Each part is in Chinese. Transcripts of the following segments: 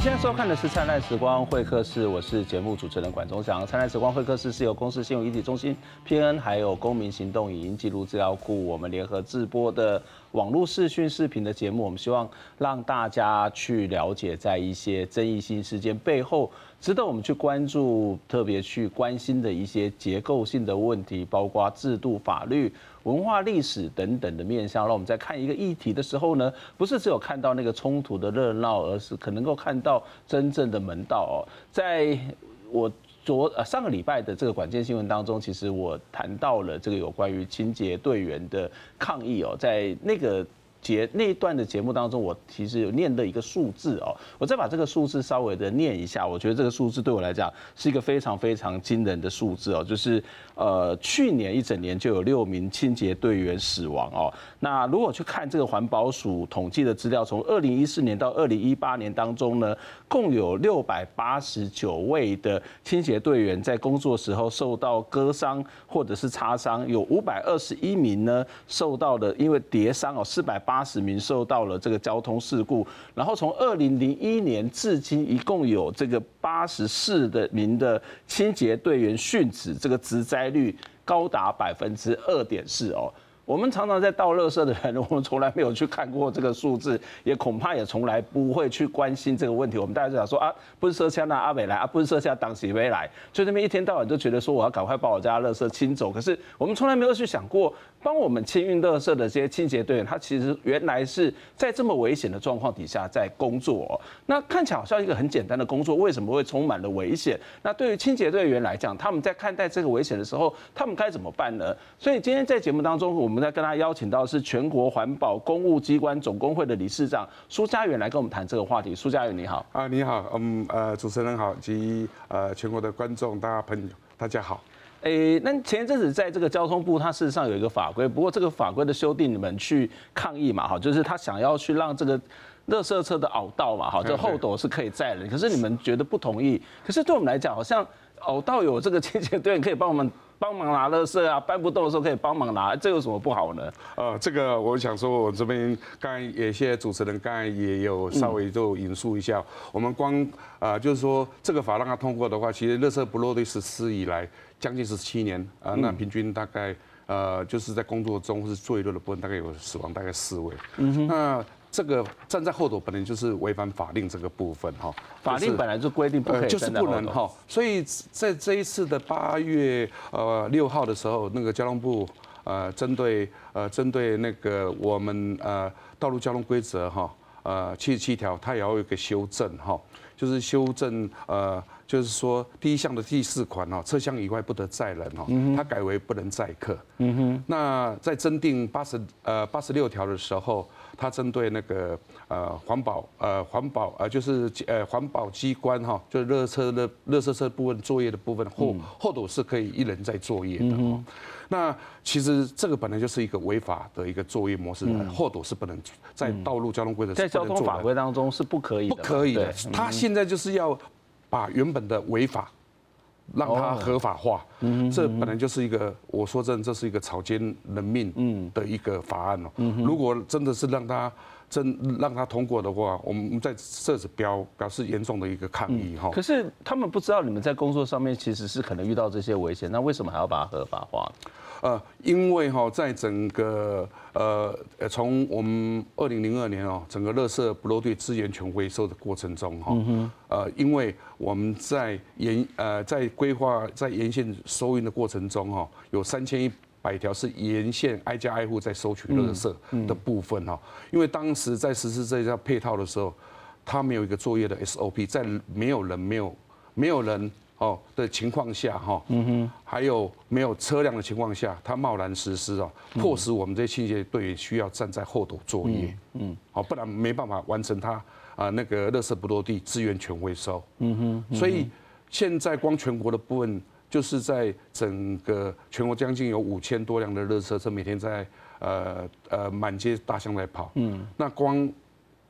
你现在收看的是《灿烂时光会客室》，我是节目主持人管中祥。《灿烂时光会客室》是由公司新闻一体中心、PN 还有公民行动影音记录资料库我们联合制播的网络视讯视频的节目。我们希望让大家去了解，在一些争议性事件背后，值得我们去关注、特别去关心的一些结构性的问题，包括制度、法律。文化历史等等的面向，让我们在看一个议题的时候呢，不是只有看到那个冲突的热闹，而是可能够看到真正的门道哦。在我昨呃上个礼拜的这个管件新闻当中，其实我谈到了这个有关于清洁队员的抗议哦，在那个。节那一段的节目当中，我其实有念的一个数字哦，我再把这个数字稍微的念一下，我觉得这个数字对我来讲是一个非常非常惊人的数字哦，就是呃去年一整年就有六名清洁队员死亡哦。那如果去看这个环保署统计的资料，从二零一四年到二零一八年当中呢，共有六百八十九位的清洁队员在工作时候受到割伤或者是擦伤，有五百二十一名呢受到的因为跌伤哦，四百。八十名受到了这个交通事故，然后从二零零一年至今，一共有这个八十四的名的清洁队员殉职，这个职灾率高达百分之二点四哦。我们常常在倒垃圾的人，我们从来没有去看过这个数字，也恐怕也从来不会去关心这个问题。我们大家就想说啊，不是说像那阿美来啊，不是说像党喜没来，就这边一天到晚就觉得说我要赶快把我家垃圾清走。可是我们从来没有去想过，帮我们清运垃圾的这些清洁队员，他其实原来是在这么危险的状况底下在工作。那看起来好像一个很简单的工作，为什么会充满了危险？那对于清洁队员来讲，他们在看待这个危险的时候，他们该怎么办呢？所以今天在节目当中，我们。在跟他邀请到是全国环保公务机关总工会的理事长苏家远来跟我们谈这个话题。苏家远你好啊，你好，嗯呃，主持人好，及呃全国的观众大家朋友大家好。诶，那前一阵子在这个交通部，它事实上有一个法规，不过这个法规的修订，你们去抗议嘛？哈，就是他想要去让这个垃圾车的凹道嘛，哈，这后斗是可以载人，可是你们觉得不同意。可是对我们来讲，好像凹道有这个清洁队可以帮我们。帮忙拿垃圾啊，搬不动的时候可以帮忙拿，这有什么不好呢？呃，这个我想说，我这边刚才也谢谢主持人，刚才也有稍微就引述一下，嗯、我们光啊、呃，就是说这个法让它通过的话，其实垃圾不落地实施以来将近十七年啊、呃，那平均大概呃就是在工作中或是作业的部分，大概有死亡大概四位。嗯哼，那。这个站在后头本来就是违反法令这个部分哈，法令本来就规定不可以，就是不能哈。所以在这一次的八月呃六号的时候，那个交通部呃针对呃针对那个我们呃道路交通规则哈呃七十七条，它也要有一个修正哈，就是修正呃就是说第一项的第四款哦，车厢以外不得载人哦，它改为不能载客。嗯哼。那在增订八十呃八十六条的时候。它针对那个呃环保呃环保呃就是呃环保机关哈，就是热车的热车车部分作业的部分后后斗是可以一人在作业的哦。那其实这个本来就是一个违法的一个作业模式，后斗是不能在道路交通规则在交通法规当中是不可以的，不可以的。他现在就是要把原本的违法。让它合法化，这本来就是一个，我说真，这是一个草菅人命的一个法案哦。如果真的是让它真让它通过的话，我们在设置标表示严重的一个抗议哈。可是他们不知道你们在工作上面其实是可能遇到这些危险，那为什么还要把它合法化？呃，因为哈，在整个呃，从我们二零零二年哦，整个垃圾不落地资源全回收的过程中哈，呃，因为我们在沿呃在规划在沿线收运的过程中哈，有三千一百条是沿线挨家挨户在收取垃圾的部分哈，因为当时在实施这一套配套的时候，他没有一个作业的 SOP，在没有人没有没有人。哦的情况下哈，嗯哼，还有没有车辆的情况下，他贸然实施哦，迫使我们这些清洁队员需要站在后头作业，嗯，好，不然没办法完成他啊那个垃圾不落地资源全回收，嗯哼，所以现在光全国的部分，就是在整个全国将近有五千多辆的垃圾车每天在呃呃满街大巷在跑，嗯，那光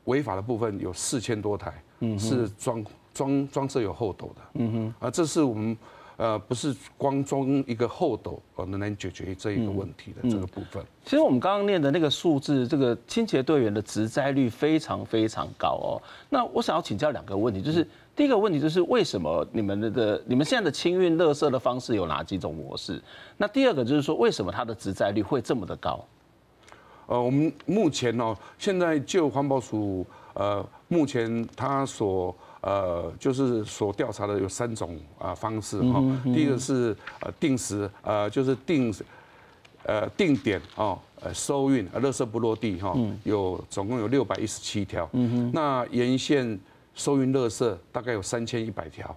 违法的部分有四千多台，嗯，是装。装装设有后斗的，嗯哼，啊，这是我们呃，不是光装一个厚斗呃能能解决这一个问题的这个部分。其实我们刚刚念的那个数字，这个清洁队员的职灾率非常非常高哦。那我想要请教两个问题，就是第一个问题就是为什么你们的的你们现在的清运垃圾的方式有哪几种模式？那第二个就是说为什么它的职灾率会这么的高？呃，我们目前哦，现在就环保署呃，目前它所呃，就是所调查的有三种啊方式哈。第一个是呃定时呃，就是定呃定点哦，呃收运呃，垃圾不落地哈，有总共有六百一十七条。那沿线收运垃圾大概有三千一百条。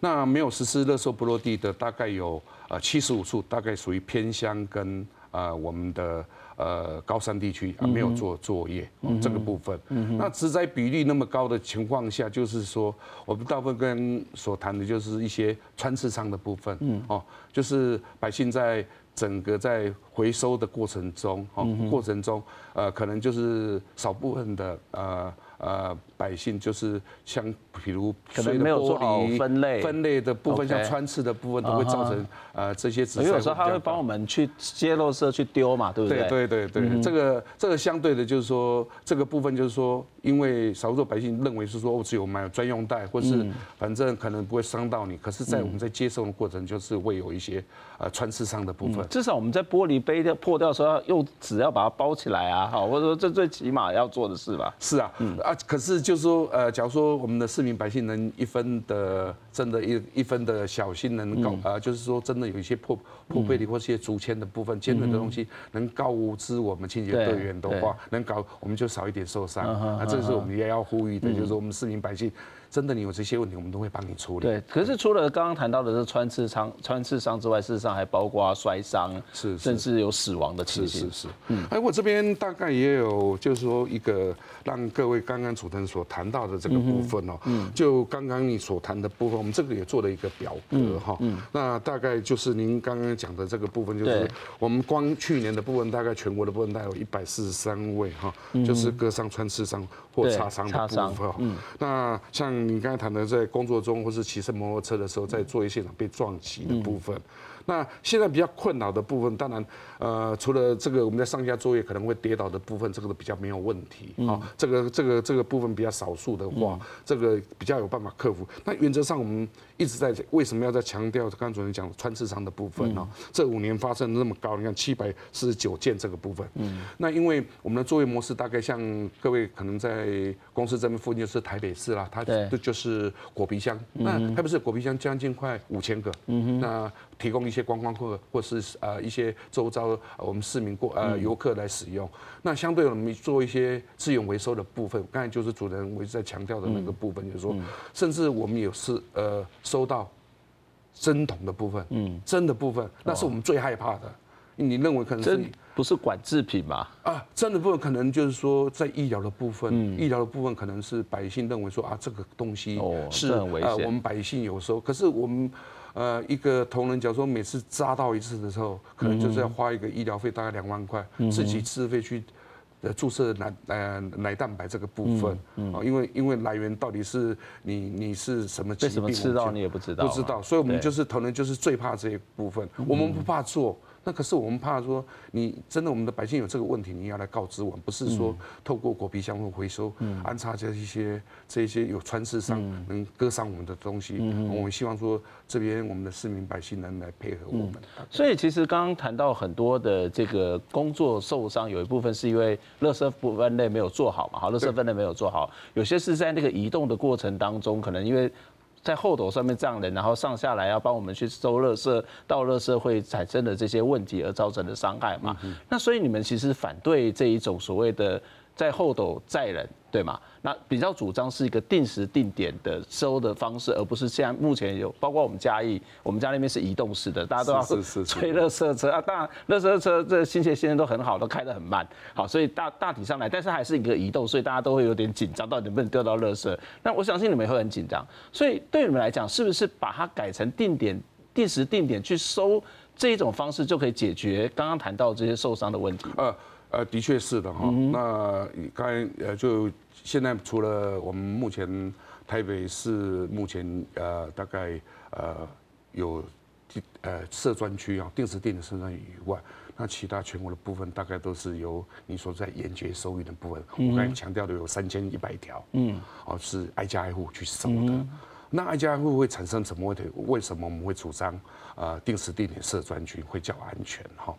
那没有实施垃圾不落地的大概有呃七十五处，大概属于偏乡跟呃我们的。呃，高山地区啊，没有做作业，这个部分。那植栽比例那么高的情况下，就是说，我们大部分跟所谈的就是一些穿刺伤的部分，哦，就是百姓在整个在回收的过程中，哦，过程中，呃，可能就是少部分的呃。呃，百姓就是像比如可能没有做好分类，分类的部分像穿刺的部分都会造成呃这些。因为有时候他会帮我们去接垃圾去丢嘛，对不对？对对对对，这个这个相对的就是说这个部分就是说，因为少数百姓认为是说我只有买专用袋，或是反正可能不会伤到你。可是，在我们在接送的过程，就是会有一些呃穿刺伤的部分。至少我们在玻璃杯掉破掉的时候，要用纸要把它包起来啊，好，或者说这最起码要做的事吧。是啊，嗯。啊，可是就是说，呃，假如说我们的市民百姓能一分的，真的，一一分的小心能告，啊，就是说真的有一些破破玻璃或一些竹签的部分、尖锐的东西，能告知我们清洁队员的话，能搞，我们就少一点受伤。啊，这是我们也要呼吁的，就是说我们市民百姓。真的，你有这些问题，我们都会帮你处理。对，可是除了刚刚谈到的是穿刺伤、穿刺伤之外，事实上还包括摔伤，是，甚至有死亡的情形。是是是。嗯，哎，我这边大概也有，就是说一个让各位刚刚主持人所谈到的这个部分哦，嗯，就刚刚你所谈的部分，我们这个也做了一个表格哈，嗯，那大概就是您刚刚讲的这个部分，就是我们光去年的部分，大概全国的部分大概有一百四十三位哈，就是割伤、穿刺伤或擦伤的部分。嗯，那像。你刚才谈的，在工作中或是骑车摩托车的时候，在作业现场被撞击的部分。那现在比较困扰的部分，当然，呃，除了这个我们在上下作业可能会跌倒的部分，这个都比较没有问题啊。这个这个这个部分比较少数的话，这个比较有办法克服。那原则上我们一直在为什么要在强调刚刚主任讲的穿刺伤的部分呢？这五年发生那么高，你看七百四十九件这个部分。嗯。那因为我们的作业模式大概像各位可能在公司这边附近就是台北市啦，它这就是果皮箱。那台北市果皮箱将近快五千个。嗯哼。那提供一些观光客或是呃一些周遭我们市民过呃游客来使用，那相对我们做一些资源回收的部分，刚才就是主持人我一直在强调的那个部分，就是说，甚至我们有是呃收到针筒的部分，嗯，针的部分，那是我们最害怕的。你认为可能是不是管制品吗？啊，针的部分可能就是说在医疗的部分，嗯。医疗的部分可能是百姓认为说啊这个东西是呃我们百姓有时候，可是我们。呃，一个同仁，假如说每次扎到一次的时候，可能就是要花一个医疗费，大概两万块，自己自费去呃注射奶呃奶蛋白这个部分，啊，因为因为来源到底是你你是什么疾病，为什么吃到你也不知道，不知道，所以我们就是同仁就是最怕这一部分，我们不怕做。那可是我们怕说，你真的我们的百姓有这个问题，你要来告知我们，不是说透过果皮箱或回收安插这一些这一些有穿刺伤能割伤我们的东西。我们希望说这边我们的市民百姓能来配合我们。所以其实刚刚谈到很多的这个工作受伤，有一部分是因为垃圾不分类没有做好嘛，好，垃圾分类没有做好，有些是在那个移动的过程当中，可能因为。在后斗上面站人，然后上下来要帮我们去收垃圾，倒垃圾会产生的这些问题而造成的伤害嘛？那所以你们其实反对这一种所谓的。在后斗载人，对吗？那比较主张是一个定时定点的收的方式，而不是现在目前有包括我们嘉义，我们家那边是移动式的，大家都要催垃圾车啊。当然，垃圾车这清洁现在都很好，都开得很慢。好，所以大大体上来，但是还是一个移动，所以大家都会有点紧张，到底能不能丢到垃圾？那我相信你们也会很紧张。所以对你们来讲，是不是把它改成定点、定时定点去收这一种方式，就可以解决刚刚谈到这些受伤的问题？呃。呃，的确是的哈。那刚才呃，就现在除了我们目前台北市目前呃大概呃有呃设专区啊，定时定点设专区以外，那其他全国的部分大概都是由你所在沿街收运的部分，我刚才强调的有三千一百条，嗯，哦是挨家挨户去收的。那挨家挨户会产生什么问题？为什么我们会主张呃定时定点设专区会较安全哈？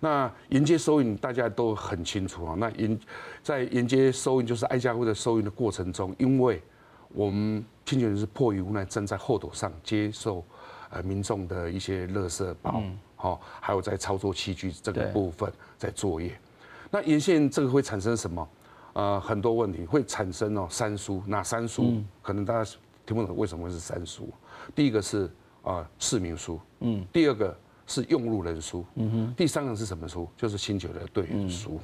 那沿街收银大家都很清楚啊。那沿在沿街收银就是挨家户的收银的过程中，因为我们清洁人是迫于无奈站在后斗上接受呃民众的一些垃圾包，好，还有在操作器具这个部分在作业。那沿线这个会产生什么？呃，很多问题会产生哦三疏，哪三疏可能大家。听不懂为什么会是三疏？第一个是啊市民疏，嗯，第二个是用路人书，嗯哼，第三个是什么书？就是新九的队员书。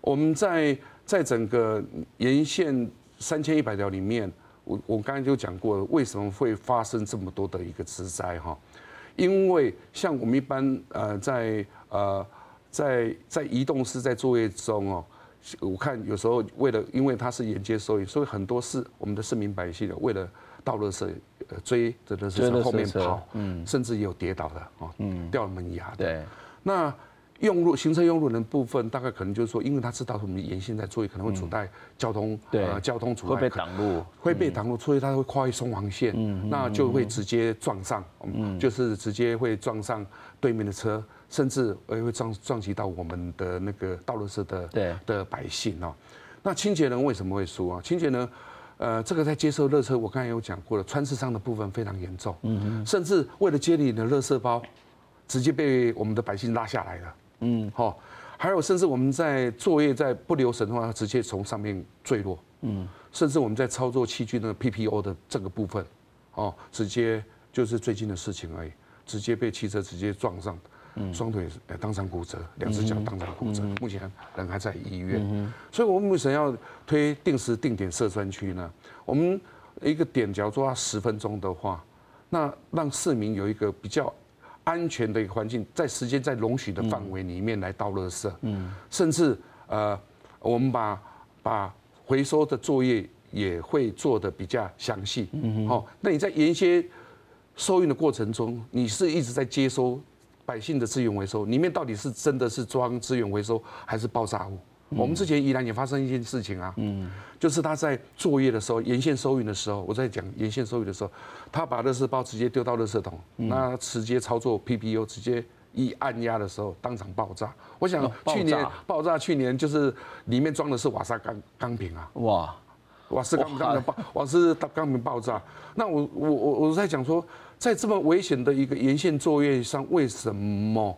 我们在在整个沿线三千一百条里面，我我刚才就讲过了，为什么会发生这么多的一个职灾哈？因为像我们一般呃在呃在在移动式在作业中哦。我看有时候为了，因为它是沿街收益，所以很多是我们的市民百姓的为了倒垃圾，呃追着垃圾车后面跑，嗯，甚至也有跌倒的啊，嗯，掉了门牙的。对，那用路行车用路人部分，大概可能就是说，因为他知道我们沿线在作业，可能会阻碍交通，对，交通阻碍会被挡路，会被挡路，所以他会跨越双黄线，嗯，那就会直接撞上，嗯，就是直接会撞上对面的车。甚至会撞撞击到我们的那个道路社的对的百姓哦。那清洁人为什么会输啊？清洁人，呃，这个在接受热车，我刚才有讲过了，穿刺伤的部分非常严重。嗯嗯。甚至为了接你的垃圾包，直接被我们的百姓拉下来了。嗯。好，还有甚至我们在作业在不留神的话，直接从上面坠落。嗯。甚至我们在操作器具那个 PPO 的这个部分，哦，直接就是最近的事情而已，直接被汽车直接撞上。双腿呃当场骨折，两只脚当场骨折，目前人还在医院。所以，我们为什么要推定时定点设专区呢？我们一个点，假如说十分钟的话，那让市民有一个比较安全的一个环境，在时间在容许的范围里面来倒垃圾。嗯，甚至呃，我们把把回收的作业也会做的比较详细。嗯，好，那你在沿街收运的过程中，你是一直在接收。百姓的资源回收里面到底是真的是装资源回收还是爆炸物？我们之前宜兰也发生一件事情啊，嗯，就是他在作业的时候，沿线收运的时候，我在讲沿线收运的时候，他把垃圾包直接丢到垃圾桶，那直接操作 PPU，直接一按压的时候当场爆炸。我想去年爆炸，去年就是里面装的是瓦斯钢钢瓶啊，哇，瓦斯钢钢的爆，瓦斯钢瓶爆炸。那我我我我在讲说。在这么危险的一个沿线作业上，为什么，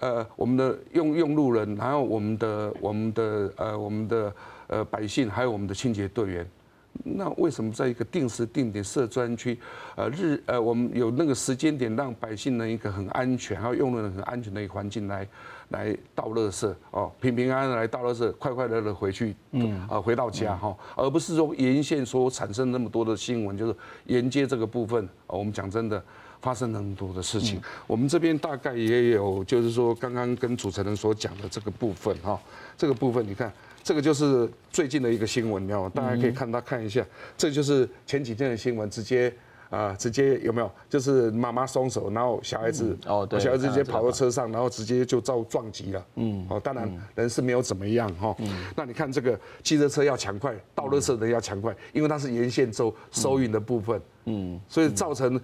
呃，我们的用用路人，还有我们的我们的呃我们的呃百姓，还有我们的清洁队员，那为什么在一个定时定点设专区，呃日呃我们有那个时间点，让百姓能一个很安全，还有用路人很安全的一个环境来来倒垃圾哦，平平安安的来倒垃圾，快快乐乐回去，嗯，啊回到家哈，而不是说沿线所产生那么多的新闻，就是沿街这个部分，我们讲真的发生那么多的事情，我们这边大概也有，就是说刚刚跟主持人所讲的这个部分哈，这个部分你看。这个就是最近的一个新闻，你知道吗？大家可以看到看一下，这就是前几天的新闻，直接啊，直接有没有？就是妈妈松手，然后小孩子哦，对，小孩子直接跑到车上，然后直接就遭撞击了。嗯，哦，当然人是没有怎么样哈。嗯，那你看这个汽车车要抢快，倒垃圾的要抢快，因为它是沿线收收运的部分。嗯，所以造成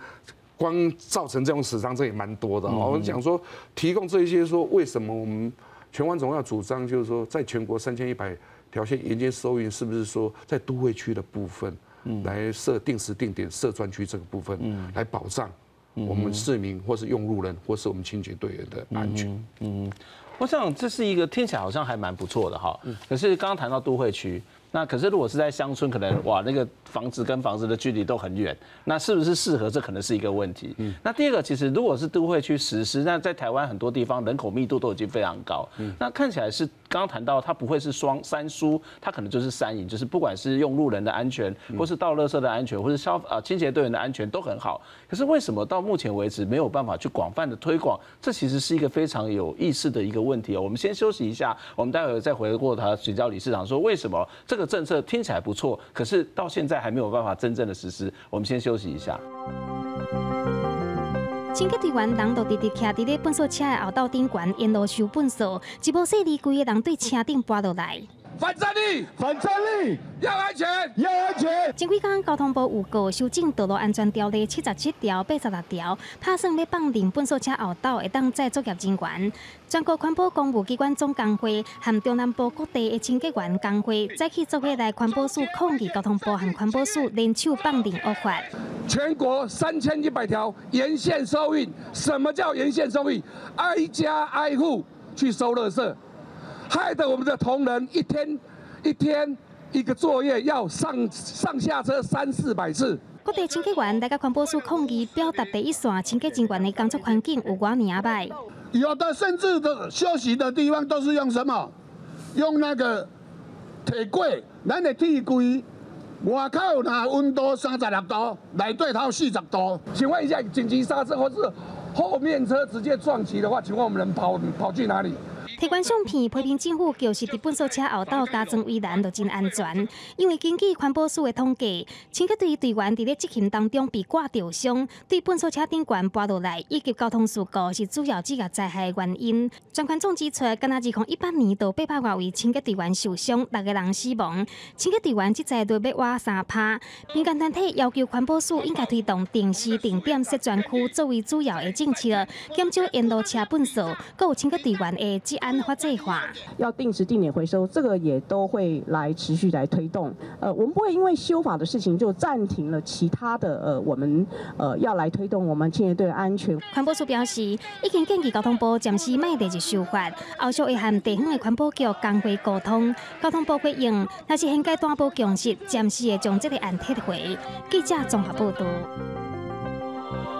光造成这种死伤，这也蛮多的。我们讲说提供这一些说为什么我们。全湾总要主张，就是说，在全国三千一百条线沿街收运，是不是说在都会区的部分，来设定时定点设专区这个部分，来保障我们市民或是用路人或是我们清洁队员的安全。嗯，我想这是一个听起来好像还蛮不错的哈。可是刚刚谈到都会区。那可是，如果是在乡村，可能哇，那个房子跟房子的距离都很远，那是不是适合？这可能是一个问题。嗯。那第二个，其实如果是都会区实施，那在台湾很多地方人口密度都已经非常高。嗯。那看起来是刚刚谈到，它不会是双三输，它可能就是三赢，就是不管是用路人的安全，或是倒垃圾的安全，或是消啊清洁队员的安全都很好。可是为什么到目前为止没有办法去广泛的推广？这其实是一个非常有意思的一个问题哦。我们先休息一下，我们待会再回过头请教理事长说，为什么这个政策听起来不错，可是到现在还没有办法真正的实施。我们先休息一下。清洁队员人都直直徛伫咧粪扫车的后斗顶悬，沿路收粪扫，一部细理，规个人对车顶跋落来。反战力，反战力，要安全，要安全。前几天交通部有告修正道路安全条例七十七条、八十六条，拍算要放临粪扫车后道会当载作业人员。全国环保公务机关总工会和中南部各地的清洁员工会再去做伙来环保署抗议交通部和环保署联手放临恶法。全国三千一百条沿线收运，什么叫沿线收运？挨家挨户去收垃圾。害得我们的同仁一天一天一个作业要上上下车三四百次。各地清洁员来到环保署抗议，表达第一线清洁人员的工作环境有偌尔歹。有的甚至的休息的地方都是用什么？用那个铁柜，咱的铁柜外口那温度三十六度，内底头四十度。请问一下，紧急刹车或是后面车直接撞击的话，请问我们能跑跑去哪里？提关相片批评政府就是伫粪扫车后道加装围栏，就真安全。因为根据环保署的统计，清洁队队员伫咧执勤当中被刮着伤，对粪扫车顶悬跋落来，以及交通事故是主要职业灾害原因。专款总指出，今仔二零一八年度八百多位清洁队员受伤，六个人死亡。清洁队员即在都要挖三趴。民间团体要求环保署应该推动定时定点设专区作为主要的政策，减少沿路车粪扫，各有清洁队员的职安。要定时定点回收，这个也都会来持续来推动。呃，我们不会因为修法的事情就暂停了其他的呃，我们呃要来推动我们青年队的安全。环保署表示，已经建议交通部暂时卖地就修法，后续会和地方的环保局工会沟通，交通部回应，那是现阶段无共识，暂时会将这个案撤回。记者综合报道。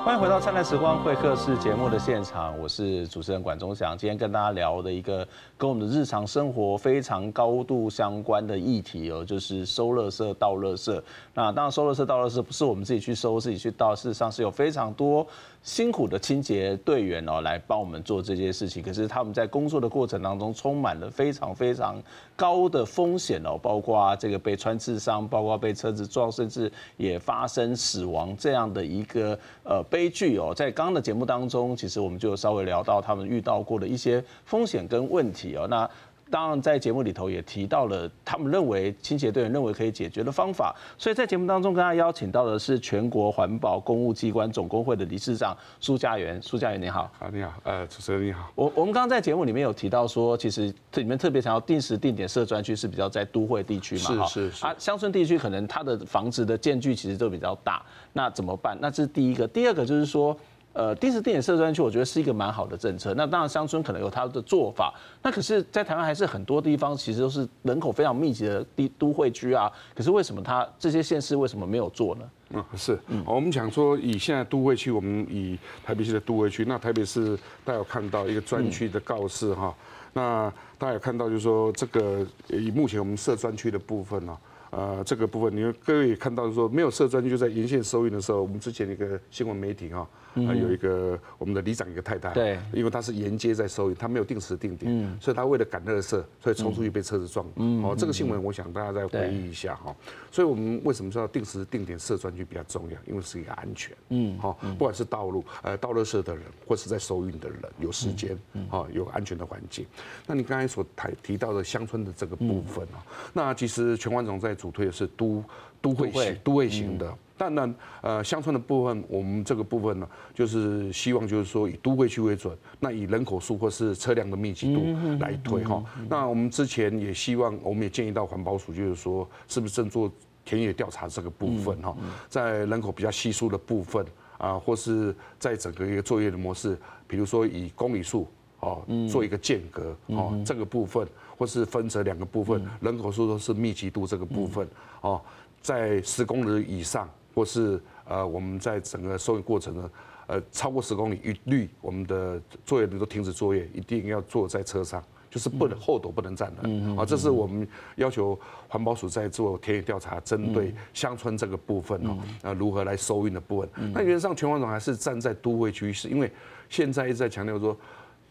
欢迎回到《灿烂时光会客室》节目的现场，我是主持人管中祥。今天跟大家聊的一个跟我们的日常生活非常高度相关的议题哦，就是收垃圾、倒垃圾。那当然，收垃圾、倒垃圾不是我们自己去收、自己去倒，事实上是有非常多。辛苦的清洁队员哦，来帮我们做这些事情。可是他们在工作的过程当中，充满了非常非常高的风险哦，包括这个被穿刺伤，包括被车子撞，甚至也发生死亡这样的一个呃悲剧哦。在刚刚的节目当中，其实我们就稍微聊到他们遇到过的一些风险跟问题哦。那当然，在节目里头也提到了他们认为清洁队员认为可以解决的方法，所以在节目当中跟他邀请到的是全国环保公务机关总工会的理事长苏家元。苏家元你好。啊，你好，呃，主持人你好。我我们刚刚在节目里面有提到说，其实这里面特别想要定时定点设专区是比较在都会地区嘛，是是是。啊，乡村地区可能它的房子的间距其实都比较大，那怎么办？那这是第一个，第二个就是说。呃，定时定点设专区，我觉得是一个蛮好的政策。那当然，乡村可能有它的做法。那可是，在台湾还是很多地方其实都是人口非常密集的地都会区啊。可是为什么它这些县市为什么没有做呢？嗯，是，我们讲说以现在都会区，我们以台北市的都会区，那台北市大家有看到一个专区的告示哈。那大家有看到就是说这个以目前我们设专区的部分呢。呃，这个部分，你各位也看到说，没有设专区就在沿线收运的时候，我们之前一个新闻媒体哈，呃，有一个我们的里长一个太太，对，因为他是沿街在收银，他没有定时定点，嗯，所以他为了赶垃圾，所以冲出去被车子撞，嗯，哦，这个新闻我想大家再回忆一下哈。所以我们为什么说定时定点设专区比较重要？因为是一个安全，嗯，好，不管是道路呃倒垃圾的人，或是在收运的人，有时间，啊，有安全的环境。那你刚才所提提到的乡村的这个部分啊，那其实全冠总在。主推的是都都会型都会。型的，当然呃乡村的部分，我们这个部分呢，就是希望就是说以都会区为准，那以人口数或是车辆的密集度来推哈。那我们之前也希望，我们也建议到环保署，就是说是不是正做田野调查这个部分哈，在人口比较稀疏的部分啊，或是在整个一个作业的模式，比如说以公里数哦做一个间隔哦这个部分。或是分成两个部分，人口数都是密集度这个部分哦，在十公里以上，或是呃我们在整个收运过程呢，呃超过十公里一律我们的作业人都停止作业，一定要坐在车上，就是不能后斗不能站的。啊，这是我们要求环保署在做田野调查，针对乡村这个部分哦，啊如何来收运的部分。那原则上全环总还是站在都会区，是因为现在一直在强调说，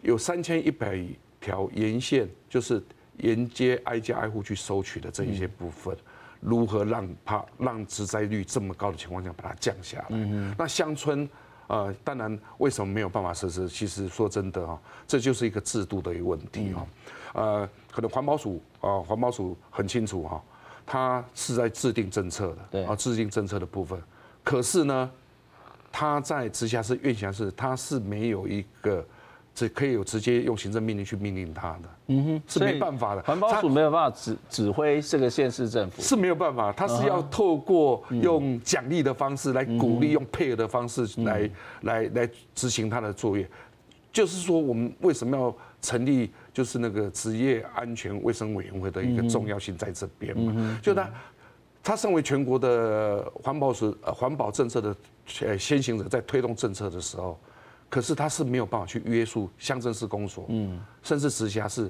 有三千一百条沿线就是。沿街挨家挨户去收取的这一些部分，如何让怕让职灾率这么高的情况下把它降下来？那乡村呃，当然为什么没有办法实施？其实说真的哈，这就是一个制度的一个问题哈。呃，可能环保署啊，环保署很清楚哈，他是在制定政策的，对啊，制定政策的部分。可是呢，他在直辖市、县辖市，他是没有一个。是可以有直接用行政命令去命令他的，嗯哼，是没办法的。环保署没有办法指指挥这个县市政府，是没有办法，他是要透过用奖励的方式来鼓励，用配合的方式来来来执行他的作业。就是说，我们为什么要成立就是那个职业安全卫生委员会的一个重要性在这边嘛？就他他身为全国的环保署呃环保政策的呃先行者，在推动政策的时候。可是他是没有办法去约束乡镇市公所，嗯，甚至直辖市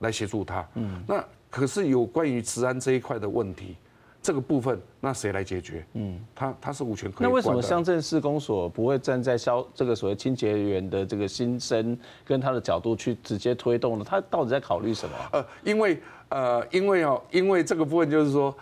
来协助他，嗯，那可是有关于治安这一块的问题，这个部分那谁来解决？嗯，他他是无权可以。那为什么乡镇市公所不会站在消这个所谓清洁员的这个心声跟他的角度去直接推动呢？他到底在考虑什么？呃，因为呃，因为哦，因为这个部分就是说，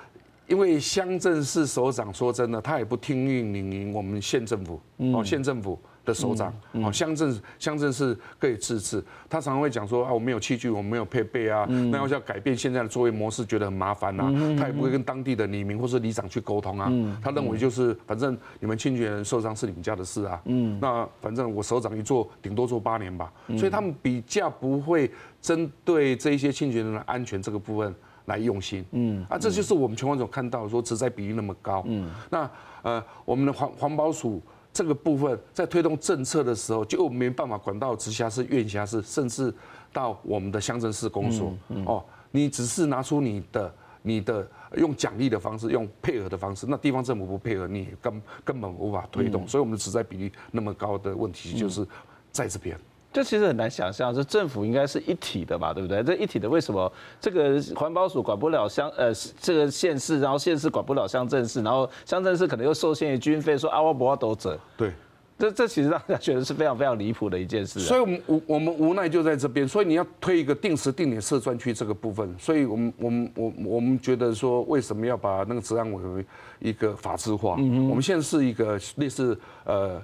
因为乡镇市首长说真的，他也不听命令我们县政府，哦，县政府。的首长，哦，乡镇乡镇是可以自治，他常常会讲说啊，我没有器具，我没有配备啊，那要要改变现在的作业模式，觉得很麻烦呐，他也不会跟当地的里民或是里长去沟通啊，他认为就是反正你们清洁人受伤是你们家的事啊，嗯。那反正我首长一做顶多做八年吧，所以他们比较不会针对这一些清洁人的安全这个部分来用心，嗯，啊，这就是我们全国总看到说职灾比例那么高，嗯，那呃我们的环环保署。这个部分在推动政策的时候，就没办法管到直辖市、院辖市，甚至到我们的乡镇市公所。哦，你只是拿出你的、你的用奖励的方式，用配合的方式，那地方政府不配合，你根根本无法推动。所以，我们的职在比例那么高的问题，就是在这边。这其实很难想象，这政府应该是一体的吧，对不对？这一体的为什么这个环保署管不了乡呃这个县市，然后县市管不了乡镇市，然后乡镇市可能又受限于军费，说啊我不要都者。对，这这其实让大家觉得是非常非常离谱的一件事。所以我们无我们无奈就在这边，所以你要推一个定时定点设专区这个部分，所以我们我们我我们觉得说，为什么要把那个治安委为一个法制化？嗯，我们现在是一个类似呃。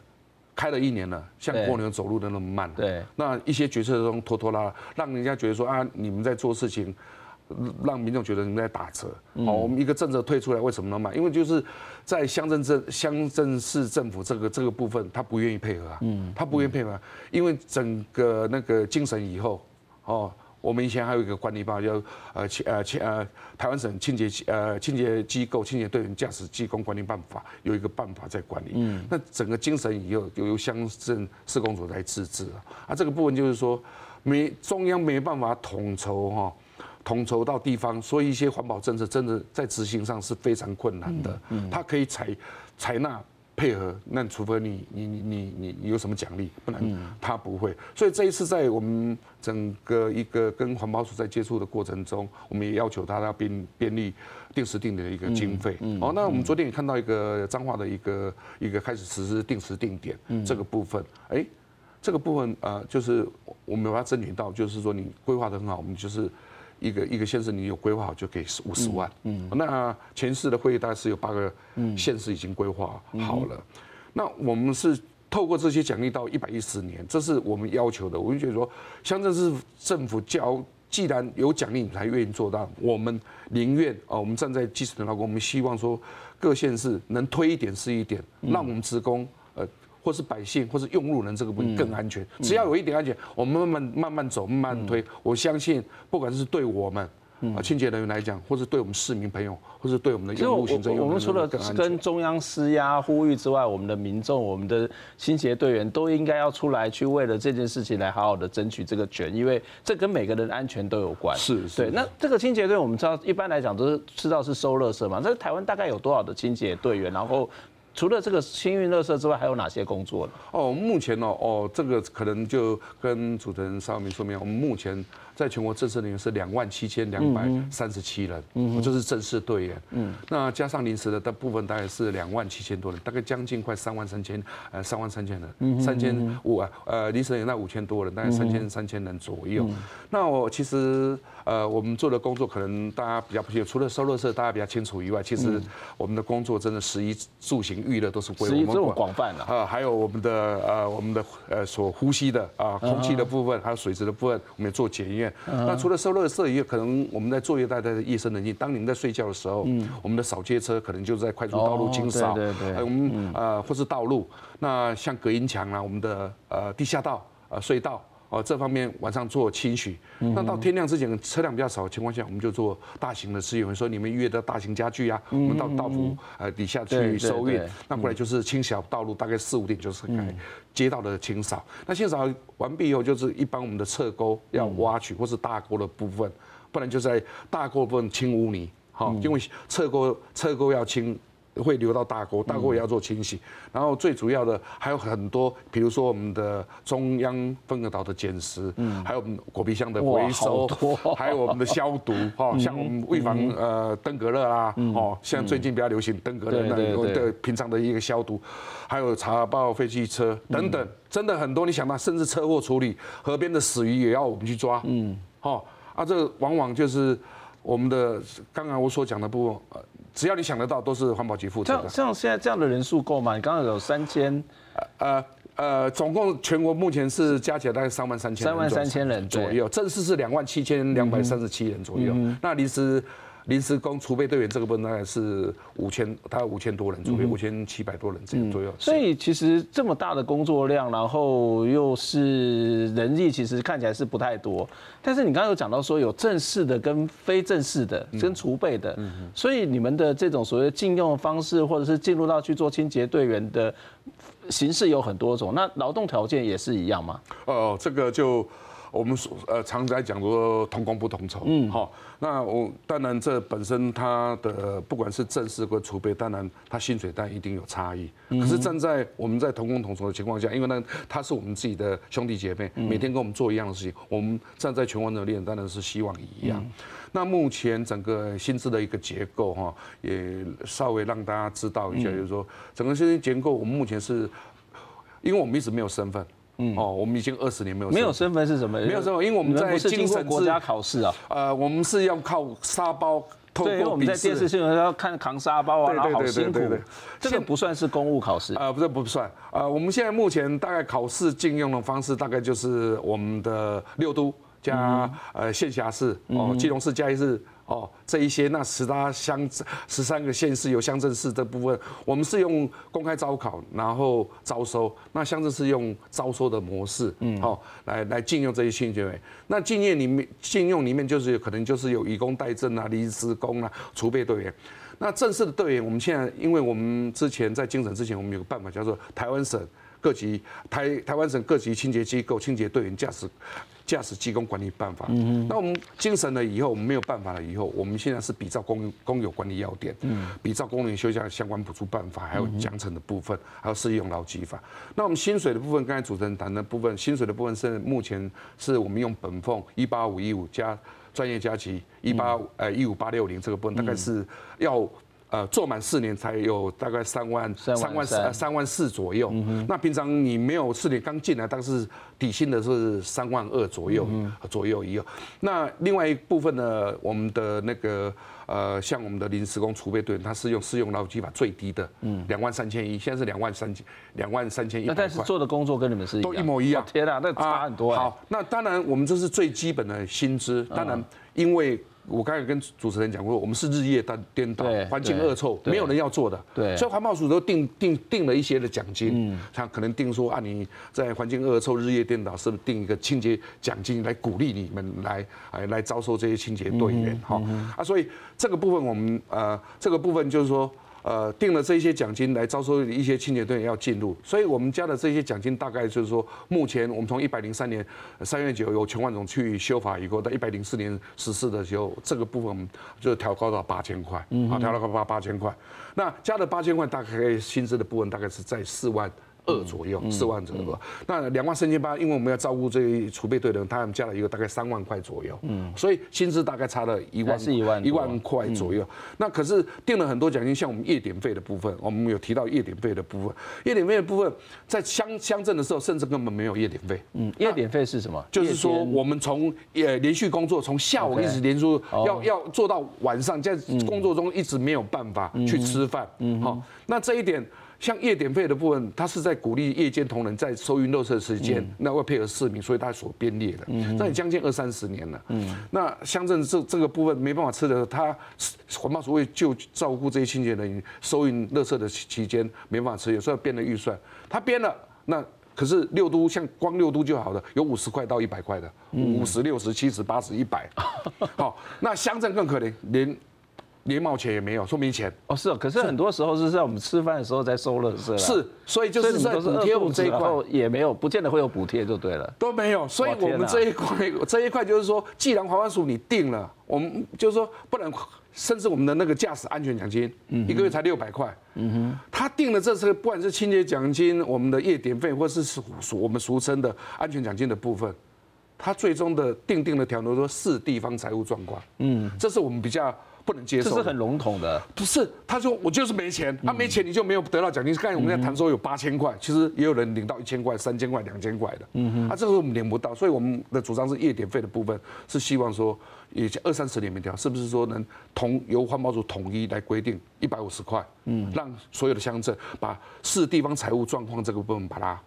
开了一年了，像蜗牛走路的那么慢。对，那一些决策中拖拖拉拉，让人家觉得说啊，你们在做事情，让民众觉得你们在打折。好，我们一个政策推出来，为什么那么慢？因为就是在乡镇镇乡镇市政府这个这个部分，他不愿意配合啊。嗯，他不愿意配合，因为整个那个精神以后，哦。我们以前还有一个管理办法，叫呃清呃清呃台湾省清洁呃清洁机构清洁队员驾驶技工管理办法，有一个办法在管理。嗯。那整个精神以后由由乡镇市公所来自治啊。啊，这个部分就是说，没中央没办法统筹哈，统筹到地方，所以一些环保政策真的在执行上是非常困难的。嗯。他可以采采纳。配合，那除非你你你你你有什么奖励，不然他不会。所以这一次在我们整个一个跟环保署在接触的过程中，我们也要求他要编编立定时定点的一个经费。哦，那我们昨天也看到一个彰化的一个一个开始实施定时定点这个部分。哎，这个部分呃，就是我们把它争取到，就是说你规划的很好，我们就是。一个一个县市，你有规划好就给五十万。嗯，那全市的会议大概是有八个县市已经规划好了。那我们是透过这些奖励到一百一十年，这是我们要求的。我就觉得说，乡镇市政府交，既然有奖励，你才愿意做到。我们宁愿啊，我们站在基层的劳工，我们希望说各县市能推一点是一点，让我们职工。或是百姓，或是用路人，这个部分更安全。只要有一点安全，我们慢慢慢慢走，慢慢推。我相信，不管是对我们啊清洁人员来讲，或是对我们市民朋友，或是对我们的用路行政，我们除了跟中央施压呼吁之外，我们的民众、我们的清洁队员都应该要出来去为了这件事情来好好的争取这个权，因为这跟每个人的安全都有关。是，对。那这个清洁队，我们知道一般来讲都是知道是收垃圾嘛。那台湾大概有多少的清洁队员？然后。除了这个清运垃圾之外，还有哪些工作呢？哦，目前呢，哦，这个可能就跟主持人上面说明，我们目前在全国正式人员是两万七千两百三十七人，嗯，就是正式队员，嗯，那加上临时的的部分大概是两万七千多人，大概将近快三万三千，呃，三万三千人，三千五啊，呃，临时人员那五千多人，大概三千三千人左右。那我其实呃，我们做的工作可能大家比较不清楚，除了收乐社大家比较清楚以外，其实我们的工作真的食衣住行娱乐都是归我们这么广泛的啊，还有我们的呃，我们的呃所呼吸的啊，空气的部分，还有水质的部分，我们也做检验。那除了收垃圾，也有可能我们在作业带的夜深人静，当你们在睡觉的时候，我们的扫街车可能就在快速道路清扫，对对对，我们呃或是道路，那像隔音墙啊，我们的呃地下道、呃隧道。哦，这方面晚上做清洗，那到天亮之前车辆比较少的情况下，我们就做大型的支援。说你们预约的大型家具啊，我们到道府呃底下去收运，那过来就是清小道路，大概四五点就是开街道的清扫。那清扫完毕以后，就是一般我们的侧沟要挖取，或是大沟的部分，不然就在大沟部分清污泥，好，因为侧沟侧沟要清。会流到大沟，大沟也要做清洗。然后最主要的还有很多，比如说我们的中央分隔岛的捡拾，嗯，还有我们果皮箱的回收，还有我们的消毒，哈，像我们预防呃登革热啦，哦，像最近比较流行登革热那个的平常的一个消毒，还有查报废弃车等等，真的很多。你想到甚至车祸处理，河边的死鱼也要我们去抓，嗯，哈啊，这往往就是我们的刚刚我所讲的部分。只要你想得到，都是环保局负责的。像现在这样的人数够吗？你刚刚有三千，呃呃，总共全国目前是加起来大概三万三千。三万三千人左右，正式是两万七千两百三十七人左右。嗯、那临时。临时工储备队员这个部分大概是五千，大概五千多人储备，五千七百多人这样左右。所以其实这么大的工作量，然后又是人力，其实看起来是不太多。但是你刚刚有讲到说有正式的跟非正式的，跟储备的，所以你们的这种所谓禁用的方式，或者是进入到去做清洁队员的形式有很多种。那劳动条件也是一样吗？哦，这个就。我们所呃常在讲说同工不同酬，嗯，好，那我当然这本身它的不管是正式或储备，当然它薪水但一定有差异。可是站在我们在同工同酬的情况下，因为呢他是我们自己的兄弟姐妹，每天跟我们做一样的事情，我们站在全国的练，当然是希望一样。那目前整个薪资的一个结构哈，也稍微让大家知道一下，就是说整个薪资结构，我们目前是，因为我们一直没有身份。嗯哦，我们已经二十年没有没有身份是什么？没有身份，因为我们在精神国家考试啊。呃，我们是要靠沙包透过我们在电视新闻要看扛沙包啊，然后好辛苦。这个不算是公务考试。呃，不是不算。呃，我们现在目前大概考试禁用的方式，大概就是我们的六都加呃县辖市哦，基隆市、加一市。哦，这一些那十大乡十三个县市有乡镇市这部分，我们是用公开招考，然后招收。那乡镇市用招收的模式，嗯，好，来来禁用这些清洁员。那禁业里面禁用里面就是有可能就是有以工代政啊、临时工啊、储备队员。那正式的队员，我们现在因为我们之前在精神之前，我们有个办法叫做台湾省各级台台湾省各级清洁机构清洁队员驾驶。驾驶技工管理办法，嗯，那我们精神了以后，我们没有办法了以后，我们现在是比照公公有管理要点，嗯，比照公务员休假相关补助办法，还有奖惩的部分，还有适用劳基法。那我们薪水的部分，刚才主持人谈的部分，薪水的部分是目前是我们用本俸一八五一五加专业加给一八呃一五八六零这个部分，大概是要。呃，做满四年才有大概三万三万四三万四左右。那平常你没有四年刚进来，但是底薪的是三万二左右左右一个。那另外一部分呢，我们的那个呃，像我们的临时工储备队，他是用适用劳基法最低的，嗯，两万三千一，现在是两万三千两万三千一。那但是做的工作跟你们是一样，都一模一样。天啊，那差很多啊。好，那当然我们这是最基本的薪资，当然因为。我刚才跟主持人讲过，我们是日夜颠颠倒，环境恶臭，没有人要做的。对，所以环保署都定定定了一些的奖金，他可能定说啊，你在环境恶臭、日夜颠倒，是不是定一个清洁奖金来鼓励你们来来来招收这些清洁队员？哈啊，所以这个部分我们呃，这个部分就是说。呃，定了这些奖金来招收一些清洁队员要进入，所以我们家的这些奖金大概就是说，目前我们从一百零三年三月九由全万总去修法以后，到一百零四年实施的时候，这个部分就调高到八千块，啊，调到八八千块。那加了八千块，大概薪资的部分大概是在四万二左右，四万左右。那两万三千八，因为我们要照顾这些储备队的人，他们加了一个大概三万块左右。嗯，所以薪资大概差了一万，是一万一万块左右。那可是定了很多奖金，像我们夜点费的部分，我们有提到夜点费的部分。夜点费的部分，在乡乡镇的时候，甚至根本没有夜点费。嗯，夜点费是什么？就是说我们从呃连续工作，从下午一直连续要要做到晚上，在工作中一直没有办法去吃饭。嗯，好，那这一点。像夜点费的部分，它是在鼓励夜间同仁在收运垃圾时间，那会配合市民，所以它所编列的。那也将近二三十年了。那乡镇这这个部分没办法吃的，他环保署会就照顾这些清洁人员收运垃圾的期间没办法吃，有时候编了预算，他编了，那可是六都像光六都就好了，有五十块到一百块的，五十、六十、七十、八十、一百。好，那乡镇更可怜，连。连毛钱也没有，说没钱。哦，是哦，可是很多时候是在我们吃饭的时候在收垃圾，是，所以就是在补贴我们这一块。也没有，不见得会有补贴就对了，都没有，所以我们这一块 这一块就是说，既然环保署你定了，我们就是说不能，甚至我们的那个驾驶安全奖金，一个月才六百块，嗯哼，他定了这次不管是清洁奖金、我们的夜点费，或是俗俗我们俗称的安全奖金的部分，他最终的定定的条文说是地方财务状况，嗯，这是我们比较。不能接受，这是很笼统的。不是，他说我就是没钱，他没钱你就没有得到奖金。刚才我们在谈说有八千块，其实也有人领到一千块、三千块、两千块的。嗯哼，啊，这个我们领不到，所以我们的主张是夜点费的部分是希望说，也二三十年没调，是不是说能同由环保署统一来规定一百五十块？嗯，让所有的乡镇把市地方财务状况这个部分把它。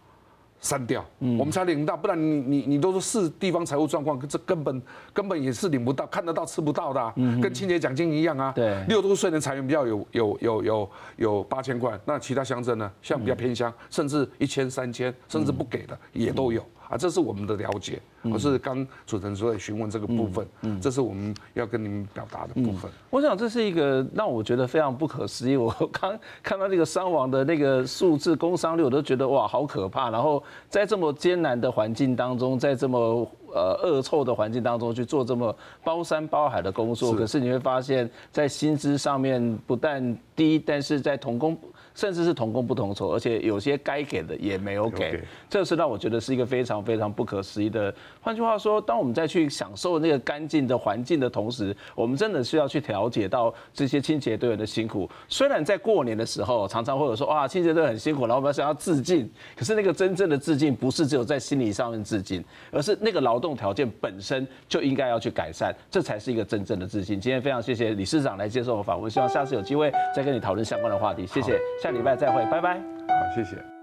删掉，我们才领到，不然你你你都是市地方财务状况，这根本根本也是领不到，看得到吃不到的，跟清洁奖金一样啊。对，六都岁的裁员比较有有有有有八千块，那其他乡镇呢，像比较偏乡，甚至一千三千，甚至不给的也都有。啊，这是我们的了解，我是刚主持人说的询问这个部分，嗯，这是我们要跟您表达的部分。我想这是一个让我觉得非常不可思议。我 刚看到那个伤亡的那个数字，工伤率，我都觉得哇，好可怕。然后在这么艰难的环境当中，在这么呃恶臭的环境当中去做这么包山包海的工作，可是你会发现在薪资上面不但低，但是在同工。甚至是同工不同酬，而且有些该给的也没有给，这是让我觉得是一个非常非常不可思议的。换句话说，当我们再去享受那个干净的环境的同时，我们真的是要去调节到这些清洁队员的辛苦。虽然在过年的时候，常常会有说哇，清洁队很辛苦，然后我们想要致敬，可是那个真正的致敬不是只有在心理上面致敬，而是那个劳动条件本身就应该要去改善，这才是一个真正的致敬。今天非常谢谢李市长来接受我访问，希望下次有机会再跟你讨论相关的话题。谢谢。下礼拜再会，拜拜。好，谢谢。